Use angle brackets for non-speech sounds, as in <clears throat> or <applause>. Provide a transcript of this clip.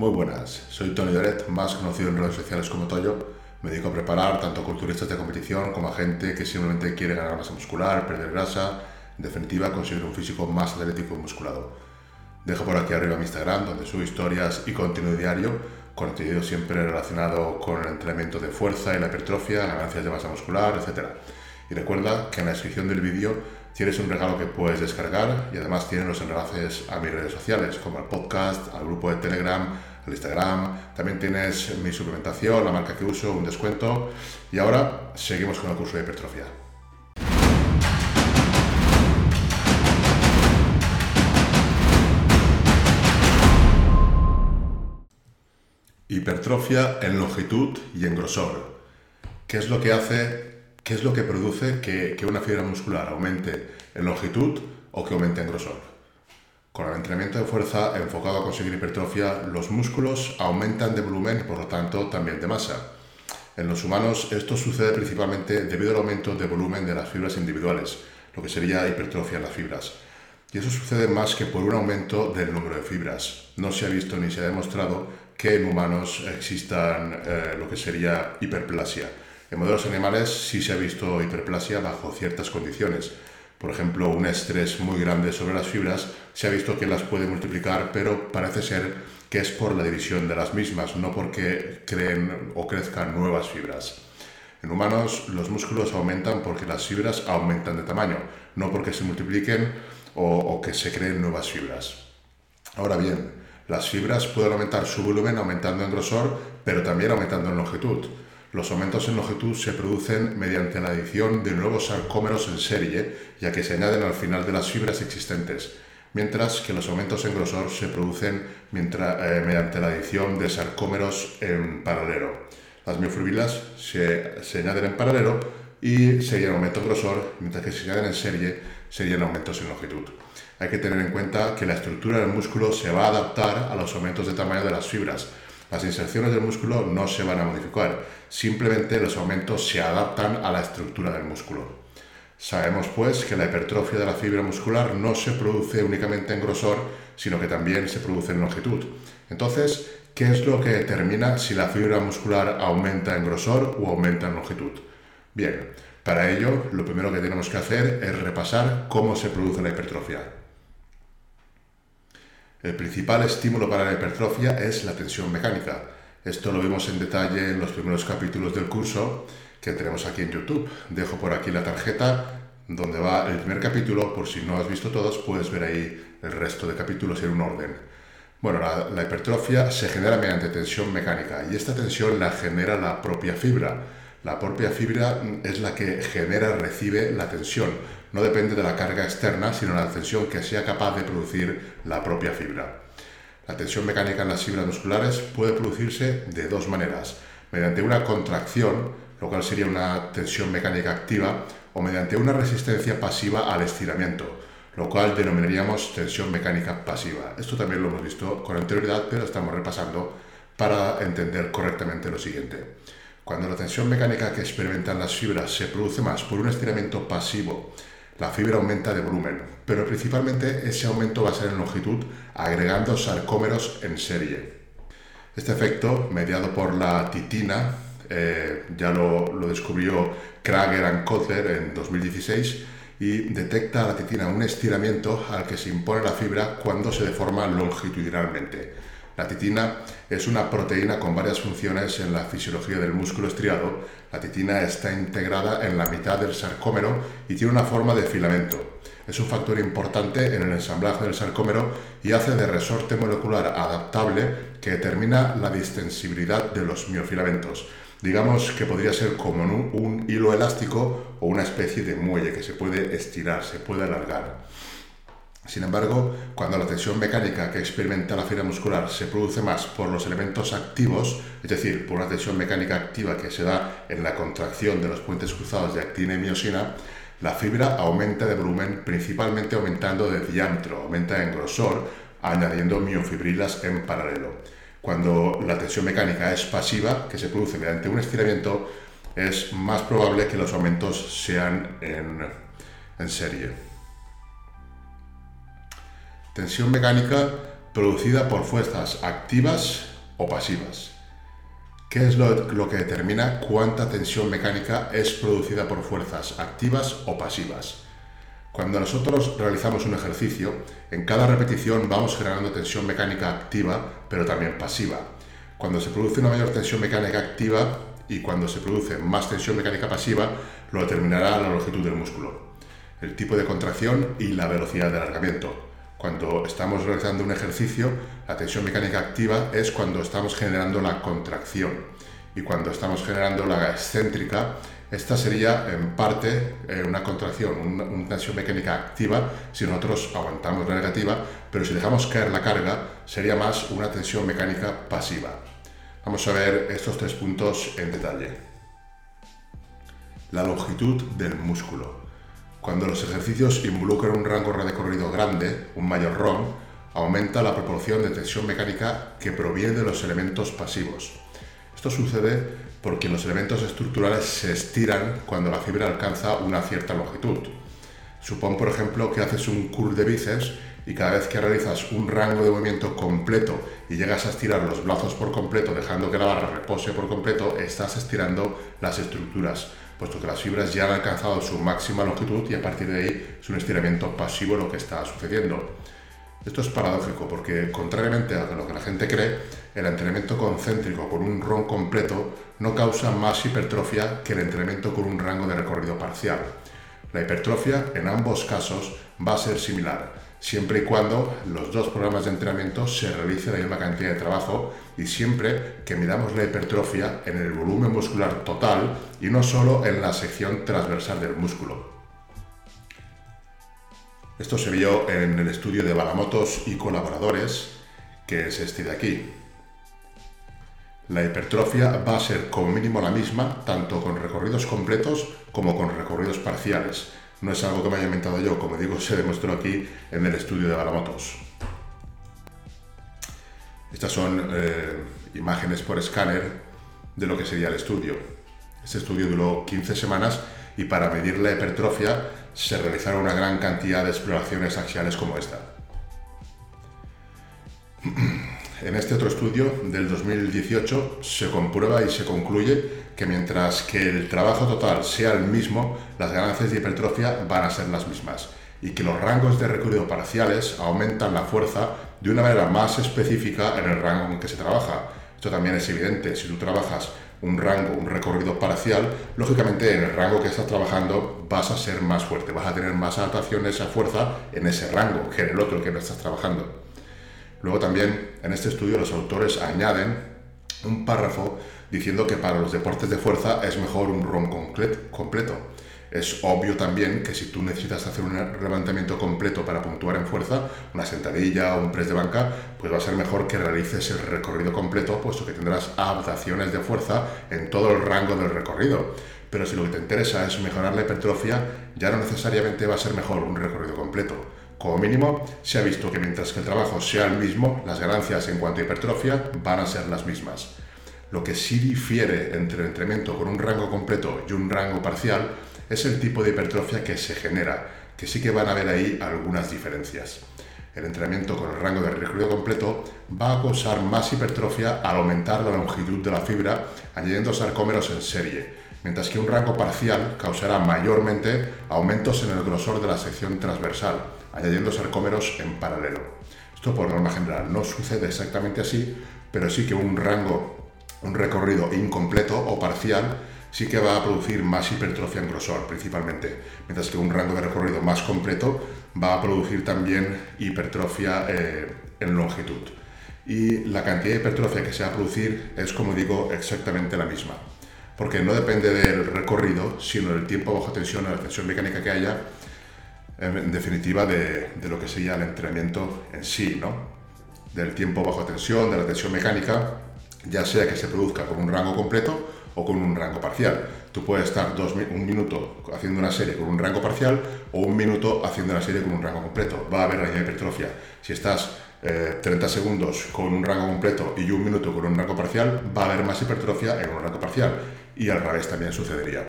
Muy buenas, soy Tony Doret, más conocido en redes sociales como Toyo. Me dedico a preparar tanto a culturistas de competición como a gente que simplemente quiere ganar masa muscular, perder grasa, en definitiva conseguir un físico más atlético y musculado. Dejo por aquí arriba mi Instagram donde subo historias y contenido diario, contenido siempre relacionado con el entrenamiento de fuerza y la hipertrofia, ganancias de masa muscular, etc. Y recuerda que en la descripción del vídeo tienes un regalo que puedes descargar y además tienes los enlaces a mis redes sociales, como al podcast, al grupo de Telegram, al Instagram. También tienes mi suplementación, la marca que uso, un descuento. Y ahora seguimos con el curso de hipertrofia. Hipertrofia en longitud y en grosor. ¿Qué es lo que hace, qué es lo que produce que, que una fibra muscular aumente en longitud o que aumente en grosor? Con el entrenamiento de fuerza enfocado a conseguir hipertrofia, los músculos aumentan de volumen y por lo tanto también de masa. En los humanos esto sucede principalmente debido al aumento de volumen de las fibras individuales, lo que sería hipertrofia en las fibras. Y eso sucede más que por un aumento del número de fibras. No se ha visto ni se ha demostrado que en humanos existan eh, lo que sería hiperplasia. En modelos animales sí se ha visto hiperplasia bajo ciertas condiciones. Por ejemplo, un estrés muy grande sobre las fibras se ha visto que las puede multiplicar, pero parece ser que es por la división de las mismas, no porque creen o crezcan nuevas fibras. En humanos los músculos aumentan porque las fibras aumentan de tamaño, no porque se multipliquen o, o que se creen nuevas fibras. Ahora bien, las fibras pueden aumentar su volumen aumentando en grosor, pero también aumentando en longitud. Los aumentos en longitud se producen mediante la adición de nuevos sarcómeros en serie, ya que se añaden al final de las fibras existentes, mientras que los aumentos en grosor se producen eh, mediante la adición de sarcómeros en paralelo. Las miofibrilas se, añaden en paralelo y serían aumento en grosor, mientras que si se añaden en serie serían aumentos en longitud hay que tener en cuenta que la estructura del músculo se va a adaptar a los aumentos de tamaño de las fibras. Las inserciones del músculo no se van a modificar, simplemente los aumentos se adaptan a la estructura del músculo. Sabemos pues que la hipertrofia de la fibra muscular no se produce únicamente en grosor, sino que también se produce en longitud. Entonces, ¿qué es lo que determina si la fibra muscular aumenta en grosor o aumenta en longitud? Bien, para ello lo primero que tenemos que hacer es repasar cómo se produce la hipertrofia. El principal estímulo para la hipertrofia es la tensión mecánica. Esto lo vemos en detalle en los primeros capítulos del curso que tenemos aquí en YouTube. Dejo por aquí la tarjeta donde va el primer capítulo, por si no has visto todos, puedes ver ahí el resto de capítulos en un orden. Bueno, la, la hipertrofia se genera mediante tensión mecánica y esta tensión la genera la propia fibra. La propia fibra es la que genera, recibe la tensión. No depende de la carga externa, sino de la tensión que sea capaz de producir la propia fibra. La tensión mecánica en las fibras musculares puede producirse de dos maneras. Mediante una contracción, lo cual sería una tensión mecánica activa, o mediante una resistencia pasiva al estiramiento, lo cual denominaríamos tensión mecánica pasiva. Esto también lo hemos visto con anterioridad, pero estamos repasando para entender correctamente lo siguiente. Cuando la tensión mecánica que experimentan las fibras se produce más por un estiramiento pasivo, la fibra aumenta de volumen, pero principalmente ese aumento va a ser en longitud agregando sarcómeros en serie. Este efecto, mediado por la titina, eh, ya lo, lo, descubrió Krager y Kotler en 2016, y detecta la titina un estiramiento al que se impone la fibra cuando se deforma longitudinalmente. La titina es una proteína con varias funciones en la fisiología del músculo estriado. La titina está integrada en la mitad del sarcómero y tiene una forma de filamento. Es un factor importante en el ensamblaje del sarcómero y hace de resorte molecular adaptable que determina la distensibilidad de los miofilamentos. Digamos que podría ser como un, hilo elástico o una especie de muelle que se puede estirar, se puede alargar. Sin embargo, cuando la tensión mecánica que experimenta la fibra muscular se produce más por los elementos activos, es decir, por una tensión mecánica activa que se da en la contracción de los puentes cruzados de actina y miosina, la fibra aumenta de volumen principalmente aumentando de diámetro, aumenta en grosor, añadiendo miofibrilas en paralelo. Cuando la tensión mecánica es pasiva, que se produce mediante un estiramiento, es más probable que los aumentos sean en, en serie. Tensión mecánica producida por fuerzas activas o pasivas. ¿Qué es lo, que determina cuánta tensión mecánica es producida por fuerzas activas o pasivas? Cuando nosotros realizamos un ejercicio, en cada repetición vamos generando tensión mecánica activa, pero también pasiva. Cuando se produce una mayor tensión mecánica activa y cuando se produce más tensión mecánica pasiva, lo determinará la longitud del músculo, el tipo de contracción y la velocidad de alargamiento. Cuando estamos realizando un ejercicio, la tensión mecánica activa es cuando estamos generando la contracción y cuando estamos generando la excéntrica, esta sería en parte eh, una contracción, una, tensión mecánica activa si nosotros aguantamos la negativa, pero si dejamos caer la carga sería más una tensión mecánica pasiva. Vamos a ver estos tres puntos en detalle. La longitud del músculo. Cuando los ejercicios involucran un rango de recorrido grande, un mayor ROM, aumenta la proporción de tensión mecánica que proviene de los elementos pasivos. Esto sucede porque los elementos estructurales se estiran cuando la fibra alcanza una cierta longitud. Supón, por ejemplo, que haces un curl de bíceps y cada vez que realizas un rango de movimiento completo y llegas a estirar los brazos por completo, dejando que la barra repose por completo, estás estirando las estructuras puesto que las fibras ya han alcanzado su máxima longitud y a partir de ahí es un estiramiento pasivo lo que está sucediendo. Esto es paradójico porque, contrariamente a lo que la gente cree, el entrenamiento concéntrico con un RON completo no causa más hipertrofia que el entrenamiento con un rango de recorrido parcial. La hipertrofia, en ambos casos, va a ser similar, siempre y cuando los dos programas de entrenamiento se realicen la misma cantidad de trabajo y siempre que midamos la hipertrofia en el volumen muscular total y no solo en la sección transversal del músculo. Esto se vio en el estudio de Balamotos y colaboradores, que es este de aquí. La hipertrofia va a ser como mínimo la misma, tanto con recorridos completos como con recorridos parciales. No es algo que me haya inventado yo, como digo, se demostró aquí en el estudio de Balamotos. Estas son eh, imágenes por escáner de lo que sería el estudio. Este estudio duró 15 semanas y para medir la hipertrofia se realizaron una gran cantidad de exploraciones axiales como esta. <clears throat> En este otro estudio del 2018 se comprueba y se concluye que mientras que el trabajo total sea el mismo, las ganancias de hipertrofia van a ser las mismas y que los rangos de recorrido parciales aumentan la fuerza de una manera más específica en el rango en que se trabaja. Esto también es evidente, si tú trabajas un rango, un recorrido parcial, lógicamente en el rango que estás trabajando vas a ser más fuerte, vas a tener más adaptaciones a fuerza en ese rango que en el otro que no estás trabajando. Luego también en este estudio los autores añaden un párrafo diciendo que para los deportes de fuerza es mejor un ROM completo es obvio también que si tú necesitas hacer un levantamiento completo para puntuar en fuerza, una sentadilla o un press de banca, pues va a ser mejor que realices el recorrido completo, puesto que tendrás adaptaciones de fuerza en todo el rango del recorrido. Pero si lo que te interesa es mejorar la hipertrofia, ya no necesariamente va a ser mejor un recorrido completo. Como mínimo, se ha visto que mientras que el trabajo sea el mismo, las ganancias en cuanto a hipertrofia van a ser las mismas. Lo que sí difiere entre el entrenamiento con un rango completo y un rango parcial es el tipo de hipertrofia que se genera, que sí que van a haber ahí algunas diferencias. El entrenamiento con el rango de recorrido completo va a causar más hipertrofia al aumentar la longitud de la fibra añadiendo sarcómeros en serie, mientras que un rango parcial causará mayormente aumentos en el grosor de la sección transversal, añadiendo sarcómeros en paralelo. Esto por norma general no sucede exactamente así, pero sí que un rango, un recorrido incompleto o parcial sí que va a producir más hipertrofia en grosor principalmente, mientras que un rango de recorrido más completo va a producir también hipertrofia eh, en longitud. Y la cantidad de hipertrofia que se va a producir es, como digo, exactamente la misma, porque no depende del recorrido, sino del tiempo bajo tensión o la tensión mecánica que haya, en definitiva, de, lo que sería el entrenamiento en sí, ¿no? del tiempo bajo tensión, de la tensión mecánica, ya sea que se produzca con un rango completo o con un rango parcial. Tú puedes estar dos, un minuto haciendo una serie con un rango parcial o un minuto haciendo una serie con un rango completo. Va a haber la hipertrofia. Si estás 30 eh, segundos con un rango completo y un minuto con un rango parcial, va a haber más hipertrofia en un rango parcial. Y al revés también sucedería.